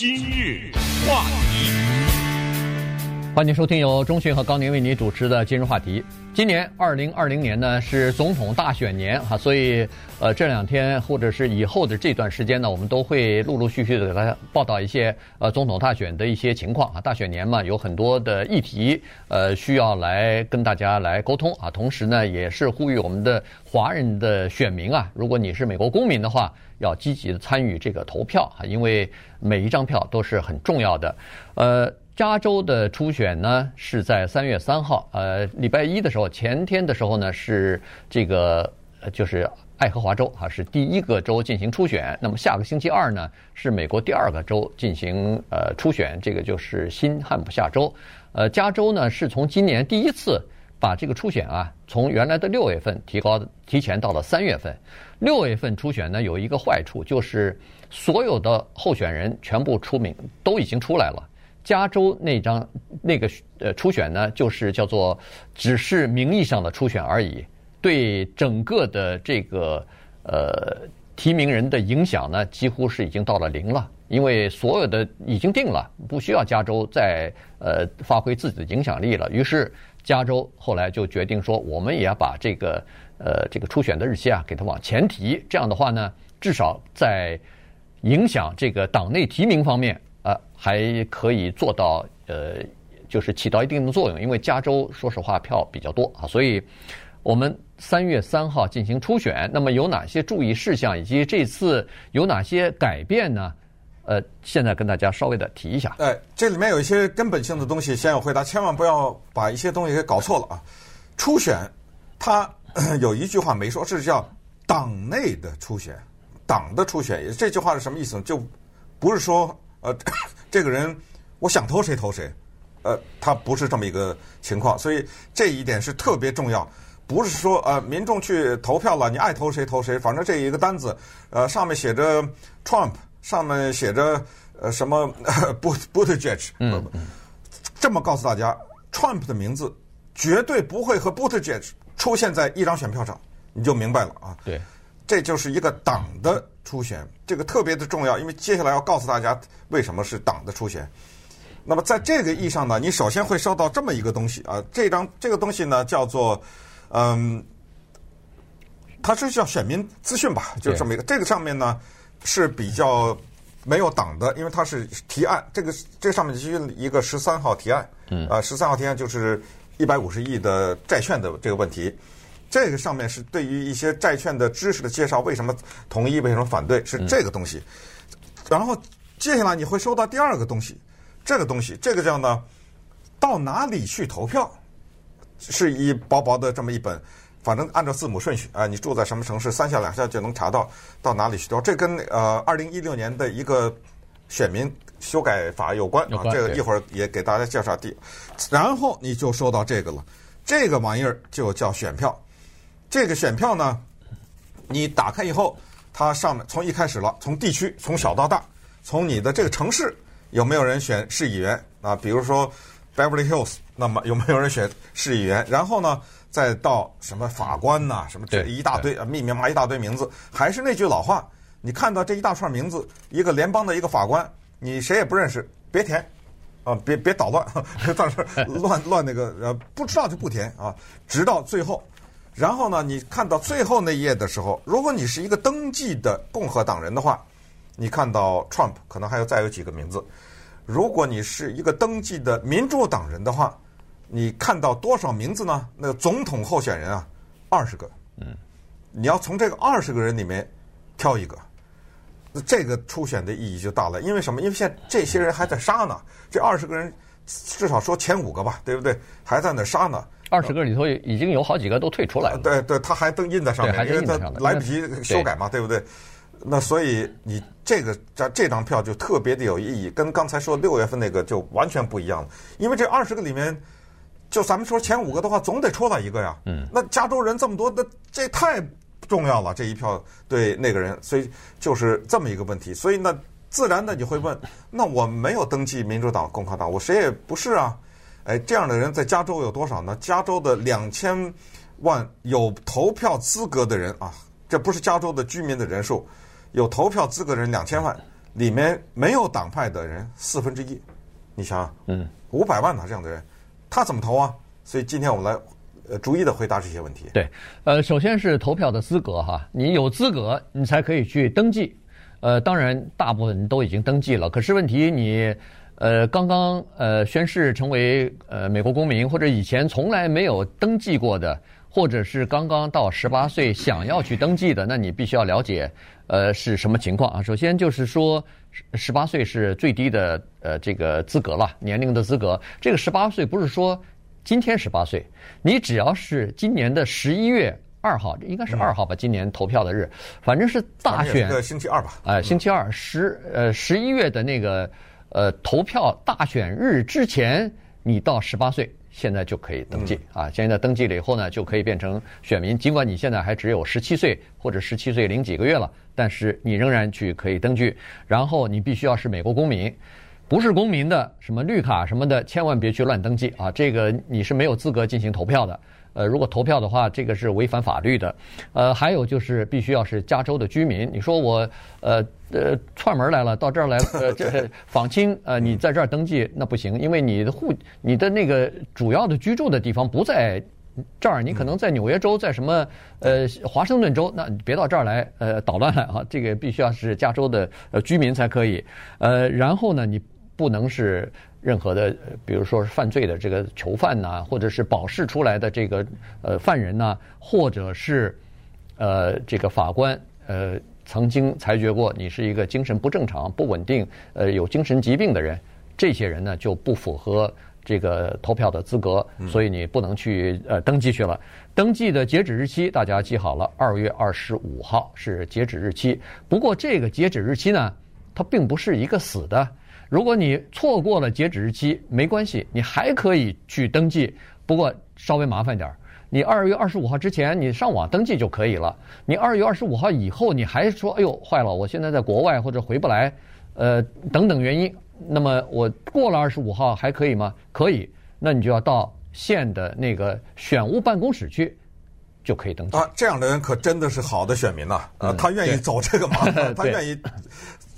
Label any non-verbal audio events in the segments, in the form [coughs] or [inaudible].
今日话题，欢迎收听由中讯和高宁为您主持的今日话题。今年二零二零年呢是总统大选年哈，所以呃这两天或者是以后的这段时间呢，我们都会陆陆续续的给大家报道一些呃总统大选的一些情况啊。大选年嘛，有很多的议题呃需要来跟大家来沟通啊。同时呢，也是呼吁我们的华人的选民啊，如果你是美国公民的话，要积极的参与这个投票啊，因为每一张票都是很重要的，呃。加州的初选呢是在三月三号，呃，礼拜一的时候，前天的时候呢是这个，就是爱荷华州啊是第一个州进行初选。那么下个星期二呢是美国第二个州进行呃初选，这个就是新罕布夏州。呃，加州呢是从今年第一次把这个初选啊从原来的六月份提高提前到了三月份。六月份初选呢有一个坏处，就是所有的候选人全部出名都已经出来了。加州那张那个呃初选呢，就是叫做只是名义上的初选而已，对整个的这个呃提名人的影响呢，几乎是已经到了零了，因为所有的已经定了，不需要加州再呃发挥自己的影响力了。于是加州后来就决定说，我们也要把这个呃这个初选的日期啊给它往前提，这样的话呢，至少在影响这个党内提名方面。呃，还可以做到呃，就是起到一定的作用，因为加州说实话票比较多啊，所以我们三月三号进行初选。那么有哪些注意事项，以及这次有哪些改变呢？呃，现在跟大家稍微的提一下。哎，这里面有一些根本性的东西，先要回答，千万不要把一些东西给搞错了啊。初选，它 [clears throat] 有一句话没说，是叫党内的初选，党的初选。这句话是什么意思呢？就不是说。呃，[coughs] 这个人我想投谁投谁，呃，他不是这么一个情况，所以这一点是特别重要。不是说呃，民众去投票了，你爱投谁投谁，反正这一个单子，呃，上面写着 Trump，上面写着呃什么 [coughs] Buttigieg，嗯，这么告诉大家，Trump 的名字绝对不会和 Buttigieg 出现在一张选票上，你就明白了啊。对。这就是一个党的初选，这个特别的重要，因为接下来要告诉大家为什么是党的初选。那么在这个意义上呢，你首先会收到这么一个东西啊，这张这个东西呢叫做嗯，它是叫选民资讯吧，就这么一个。这个上面呢是比较没有党的，因为它是提案，这个这上面就是一个十三号提案，嗯，啊，十三号提案就是一百五十亿的债券的这个问题。这个上面是对于一些债券的知识的介绍，为什么同意，为什么反对，是这个东西。然后接下来你会收到第二个东西，这个东西，这个叫呢，到哪里去投票，是一薄薄的这么一本，反正按照字母顺序啊，你住在什么城市，三下两下就能查到到哪里去投。这跟呃二零一六年的一个选民修改法有关啊，这个一会儿也给大家介绍第。然后你就说到这个了，这个玩意儿就叫选票。这个选票呢，你打开以后，它上面从一开始了，从地区从小到大，从你的这个城市有没有人选市议员啊？比如说 Beverly Hills，那么有没有人选市议员？然后呢，再到什么法官呐、啊，什么这一大堆啊，密密麻麻一大堆名字。还是那句老话，你看到这一大串名字，一个联邦的一个法官，你谁也不认识，别填啊，别别捣乱，[laughs] 到时候 [laughs] 乱乱那个呃，不知道就不填啊，直到最后。然后呢，你看到最后那一页的时候，如果你是一个登记的共和党人的话，你看到 Trump 可能还有再有几个名字；如果你是一个登记的民主党人的话，你看到多少名字呢？那个总统候选人啊，二十个。嗯，你要从这个二十个人里面挑一个，那这个初选的意义就大了。因为什么？因为现在这些人还在杀呢。这二十个人至少说前五个吧，对不对？还在那杀呢。二十个里头已经有好几个都退出来了。对对，他还登印在上面，因为他来不及修改嘛，对不对？那所以你这个这这张票就特别的有意义，跟刚才说六月份那个就完全不一样了。因为这二十个里面，就咱们说前五个的话，总得出来一个呀。嗯。那加州人这么多，那这太重要了，这一票对那个人，所以就是这么一个问题。所以那自然的你会问，那我没有登记民主党、共和党，我谁也不是啊。哎，这样的人在加州有多少呢？加州的两千万有投票资格的人啊，这不是加州的居民的人数，有投票资格的人两千万，里面没有党派的人四分之一，你想想，嗯，五百万呢这样的人，他怎么投啊？所以今天我们来呃逐一的回答这些问题。对，呃，首先是投票的资格哈，你有资格你才可以去登记。呃，当然大部分都已经登记了，可是问题你呃刚刚呃宣誓成为呃美国公民，或者以前从来没有登记过的。或者是刚刚到十八岁想要去登记的，那你必须要了解，呃，是什么情况啊？首先就是说，十八岁是最低的呃这个资格了，年龄的资格。这个十八岁不是说今天十八岁，你只要是今年的十一月二号，应该是二号吧？今年投票的日，反正是大选星期二吧？哎，星期二十呃十一月的那个呃投票大选日之前，你到十八岁。现在就可以登记啊！现在登记了以后呢，就可以变成选民。尽管你现在还只有十七岁或者十七岁零几个月了，但是你仍然去可以登记。然后你必须要是美国公民，不是公民的什么绿卡什么的，千万别去乱登记啊！这个你是没有资格进行投票的。呃，如果投票的话，这个是违反法律的。呃，还有就是必须要是加州的居民。你说我呃呃串门来了，到这儿来呃 [laughs] 这访亲呃，你在这儿登记那不行，因为你的户你的那个主要的居住的地方不在这儿，你可能在纽约州，在什么呃华盛顿州，那你别到这儿来呃捣乱来啊！这个必须要是加州的呃居民才可以。呃，然后呢，你不能是。任何的，比如说是犯罪的这个囚犯呐，或者是保释出来的这个呃犯人呐，或者是呃这个法官呃曾经裁决过你是一个精神不正常、不稳定、呃有精神疾病的人，这些人呢就不符合这个投票的资格，所以你不能去呃登记去了。登记的截止日期大家记好了，二月二十五号是截止日期。不过这个截止日期呢，它并不是一个死的。如果你错过了截止日期，没关系，你还可以去登记。不过稍微麻烦点儿，你二月二十五号之前你上网登记就可以了。你二月二十五号以后你还说，哎呦，坏了，我现在在国外或者回不来，呃，等等原因，那么我过了二十五号还可以吗？可以，那你就要到县的那个选务办公室去，就可以登记。啊，这样的人可真的是好的选民呐！啊，他愿意走这个麻烦，[laughs] 他愿意。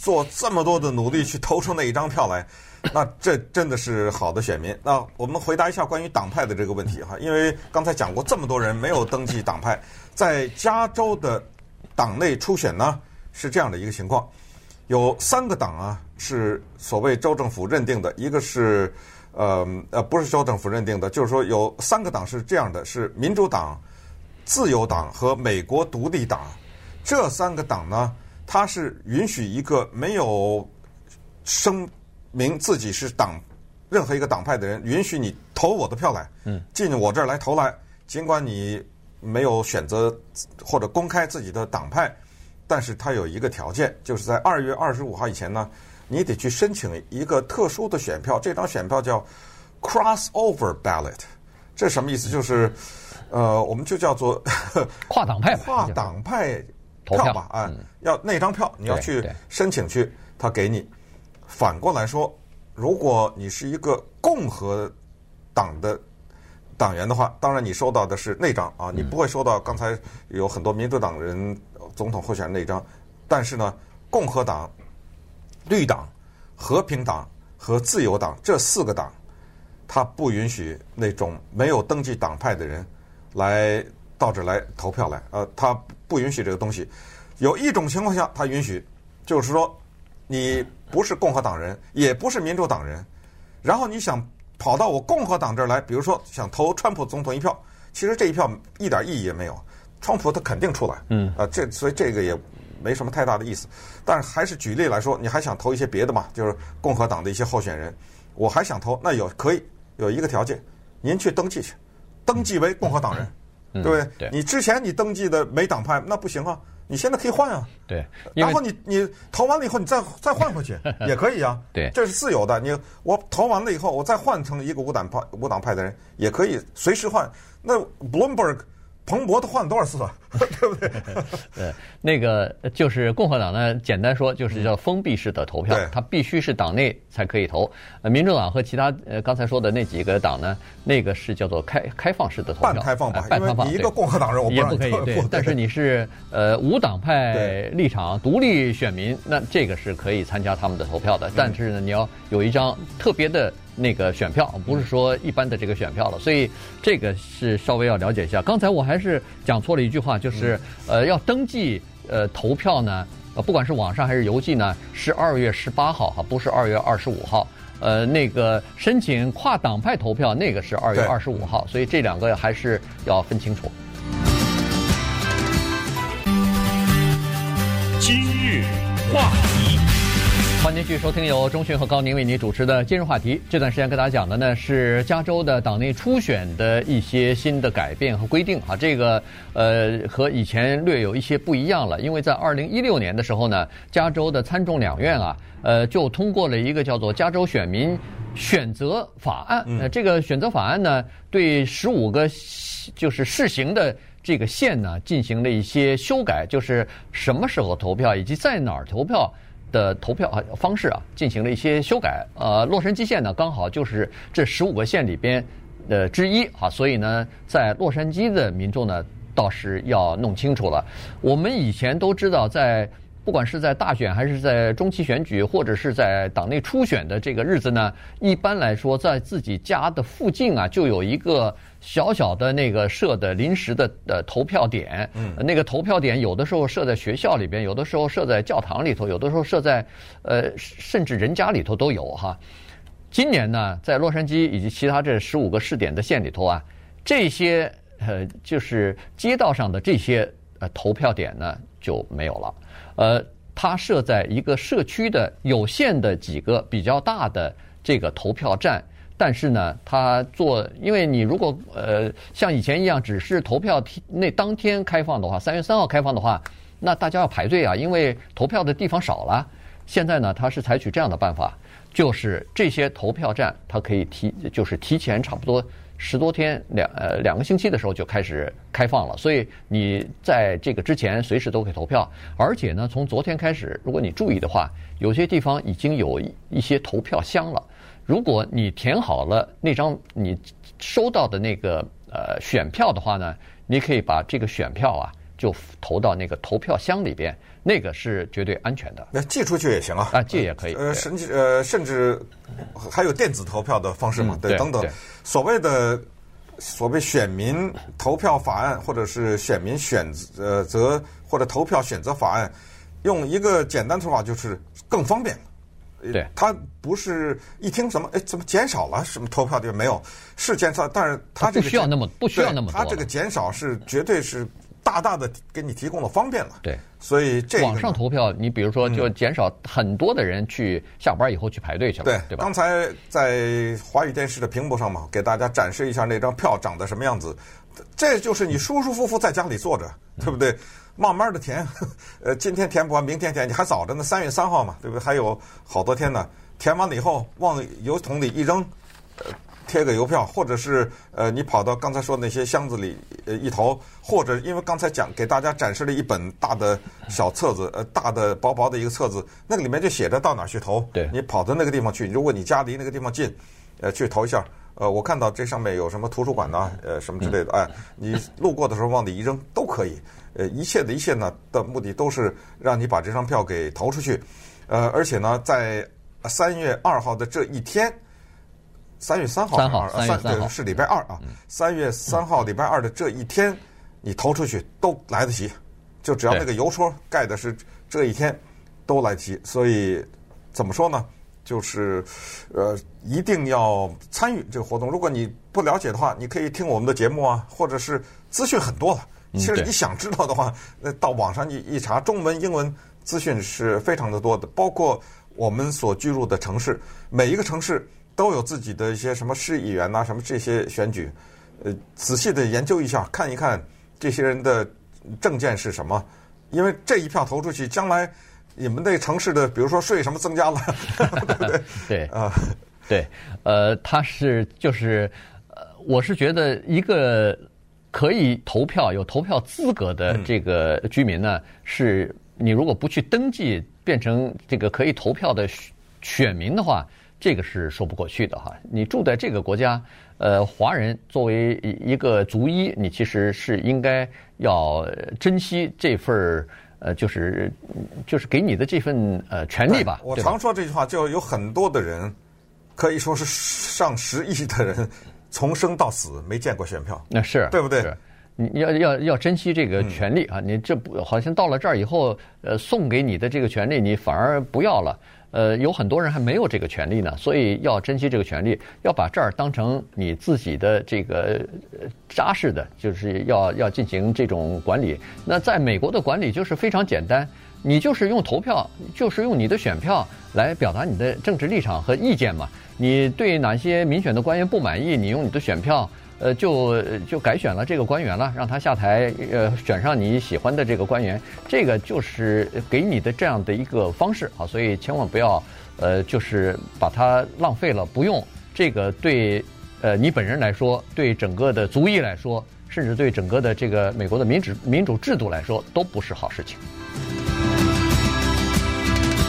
做这么多的努力去投出那一张票来，[coughs] 那这真的是好的选民。那我们回答一下关于党派的这个问题哈，因为刚才讲过这么多人没有登记党派，在加州的党内初选呢是这样的一个情况，有三个党啊是所谓州政府认定的，一个是呃呃不是州政府认定的，就是说有三个党是这样的，是民主党、自由党和美国独立党，这三个党呢。他是允许一个没有声明自己是党任何一个党派的人，允许你投我的票来，嗯进我这儿来投来。尽管你没有选择或者公开自己的党派，但是他有一个条件，就是在二月二十五号以前呢，你得去申请一个特殊的选票。这张选票叫 crossover ballot，这什么意思？就是呃，我们就叫做跨党派，[laughs] 跨党派。票吧，啊，要那张票，你要去申请去，他给你。反过来说，如果你是一个共和党的党员的话，当然你收到的是那张啊，你不会收到刚才有很多民主党人总统候选人那张。但是呢，共和党、绿党、和平党和自由党这四个党，他不允许那种没有登记党派的人来到这来投票来，呃，他。不允许这个东西。有一种情况下，他允许，就是说，你不是共和党人，也不是民主党人，然后你想跑到我共和党这儿来，比如说想投川普总统一票，其实这一票一点意义也没有，川普他肯定出来，嗯，啊，这所以这个也没什么太大的意思。但是还是举例来说，你还想投一些别的嘛？就是共和党的一些候选人，我还想投，那有可以有一个条件，您去登记去，登记为共和党人。[laughs] 对不对？对，你之前你登记的没党派，那不行啊！你现在可以换啊。对，然后你你投完了以后，你再再换回去 [laughs] 也可以啊。对，这是自由的。你我投完了以后，我再换成一个无党派无党派的人也可以随时换。那 Bloomberg 彭博都换了多少次了，[laughs] 对不对？[laughs] 呃，那个就是共和党呢，简单说就是叫封闭式的投票，它必须是党内才可以投。呃，民主党和其他呃刚才说的那几个党呢，那个是叫做开开放式的投票，半开放吧，半开放。你一个共和党人我不也不可以对，但是你是呃无党派立场独立选民，那这个是可以参加他们的投票的。但是呢，你要有一张特别的。那个选票不是说一般的这个选票了，所以这个是稍微要了解一下。刚才我还是讲错了一句话，就是呃要登记呃投票呢，呃不管是网上还是邮寄呢，是二月十八号哈，不是二月二十五号。呃那个申请跨党派投票那个是二月二十五号，所以这两个还是要分清楚。今日话题。欢迎继续收听由中讯和高宁为您主持的今日话题。这段时间跟大家讲的呢是加州的党内初选的一些新的改变和规定啊，这个呃和以前略有一些不一样了。因为在二零一六年的时候呢，加州的参众两院啊，呃就通过了一个叫做《加州选民选择法案》。呃，这个选择法案呢，对十五个就是试行的这个县呢进行了一些修改，就是什么时候投票以及在哪儿投票。的投票方式啊，进行了一些修改。呃，洛杉矶县呢，刚好就是这十五个县里边呃之一啊，所以呢，在洛杉矶的民众呢，倒是要弄清楚了。我们以前都知道，在不管是在大选还是在中期选举，或者是在党内初选的这个日子呢，一般来说，在自己家的附近啊，就有一个。小小的那个设的临时的呃投票点，嗯，那个投票点有的时候设在学校里边，有的时候设在教堂里头，有的时候设在呃甚至人家里头都有哈。今年呢，在洛杉矶以及其他这十五个试点的县里头啊，这些呃就是街道上的这些呃投票点呢就没有了，呃，它设在一个社区的有限的几个比较大的这个投票站。但是呢，他做，因为你如果呃像以前一样只是投票那当天开放的话，三月三号开放的话，那大家要排队啊，因为投票的地方少了。现在呢，他是采取这样的办法，就是这些投票站它可以提，就是提前差不多十多天两呃两个星期的时候就开始开放了，所以你在这个之前随时都可以投票。而且呢，从昨天开始，如果你注意的话，有些地方已经有一些投票箱了。如果你填好了那张你收到的那个呃选票的话呢，你可以把这个选票啊就投到那个投票箱里边，那个是绝对安全的。那寄出去也行啊，啊寄也可以。呃，甚至呃甚至还有电子投票的方式嘛，对，等等。所谓的所谓选民投票法案，或者是选民选择或者投票选择法案，用一个简单说法就是更方便。对，它不是一听什么，哎，怎么减少了？什么投票就没有？是减少，但是它这个不需要那么不需要那么多。它这个减少是绝对是大大的给你提供了方便了。对，所以这网上投票，你比如说就减少很多的人去下班以后去排队去了，对对吧？刚才在华语电视的屏幕上嘛，给大家展示一下那张票长得什么样子。这就是你舒舒服服在家里坐着，对不对？慢慢的填，[laughs] 呃，今天填不完，明天填，你还早着呢，三月三号嘛，对不对？还有好多天呢。填完了以后，往邮筒里一扔，呃，贴个邮票，或者是呃，你跑到刚才说的那些箱子里呃一投，或者因为刚才讲给大家展示了一本大的小册子，呃，大的薄薄的一个册子，那个里面就写着到哪去投。对，你跑到那个地方去，如果你家离那个地方近，呃，去投一下。呃，我看到这上面有什么图书馆呐，呃，什么之类的，哎，你路过的时候往里一扔都可以。呃，一切的一切呢的目的都是让你把这张票给投出去。呃，而且呢，在三月二号的这一天，三月三号，三号，三月三号是礼拜二啊。三月三号礼拜二的这一天，你投出去都来得及，就只要那个邮戳盖的是这一天，都来得及。所以怎么说呢？就是，呃，一定要参与这个活动。如果你不了解的话，你可以听我们的节目啊，或者是资讯很多了。其实你想知道的话，那到网上一一查，中文、英文资讯是非常的多的。包括我们所居住的城市，每一个城市都有自己的一些什么市议员呐，什么这些选举。呃，仔细的研究一下，看一看这些人的证件是什么，因为这一票投出去，将来。你们那城市的，比如说税什么增加了，[laughs] 对不对？对啊，对，呃，他是就是，呃，我是觉得一个可以投票、有投票资格的这个居民呢，是你如果不去登记，变成这个可以投票的选民的话，这个是说不过去的哈。你住在这个国家，呃，华人作为一个族裔，你其实是应该要珍惜这份儿呃，就是就是给你的这份呃权利吧。我常说这句话，就有很多的人，可以说是上十亿的人。从生到死没见过选票，那是对不对？你要要要珍惜这个权利啊！你这不好像到了这儿以后，呃，送给你的这个权利你反而不要了。呃，有很多人还没有这个权利呢，所以要珍惜这个权利，要把这儿当成你自己的这个扎实的，就是要要进行这种管理。那在美国的管理就是非常简单，你就是用投票，就是用你的选票来表达你的政治立场和意见嘛。你对哪些民选的官员不满意？你用你的选票，呃，就就改选了这个官员了，让他下台，呃，选上你喜欢的这个官员，这个就是给你的这样的一个方式啊，所以千万不要，呃，就是把它浪费了，不用这个对，呃，你本人来说，对整个的族裔来说，甚至对整个的这个美国的民主民主制度来说，都不是好事情。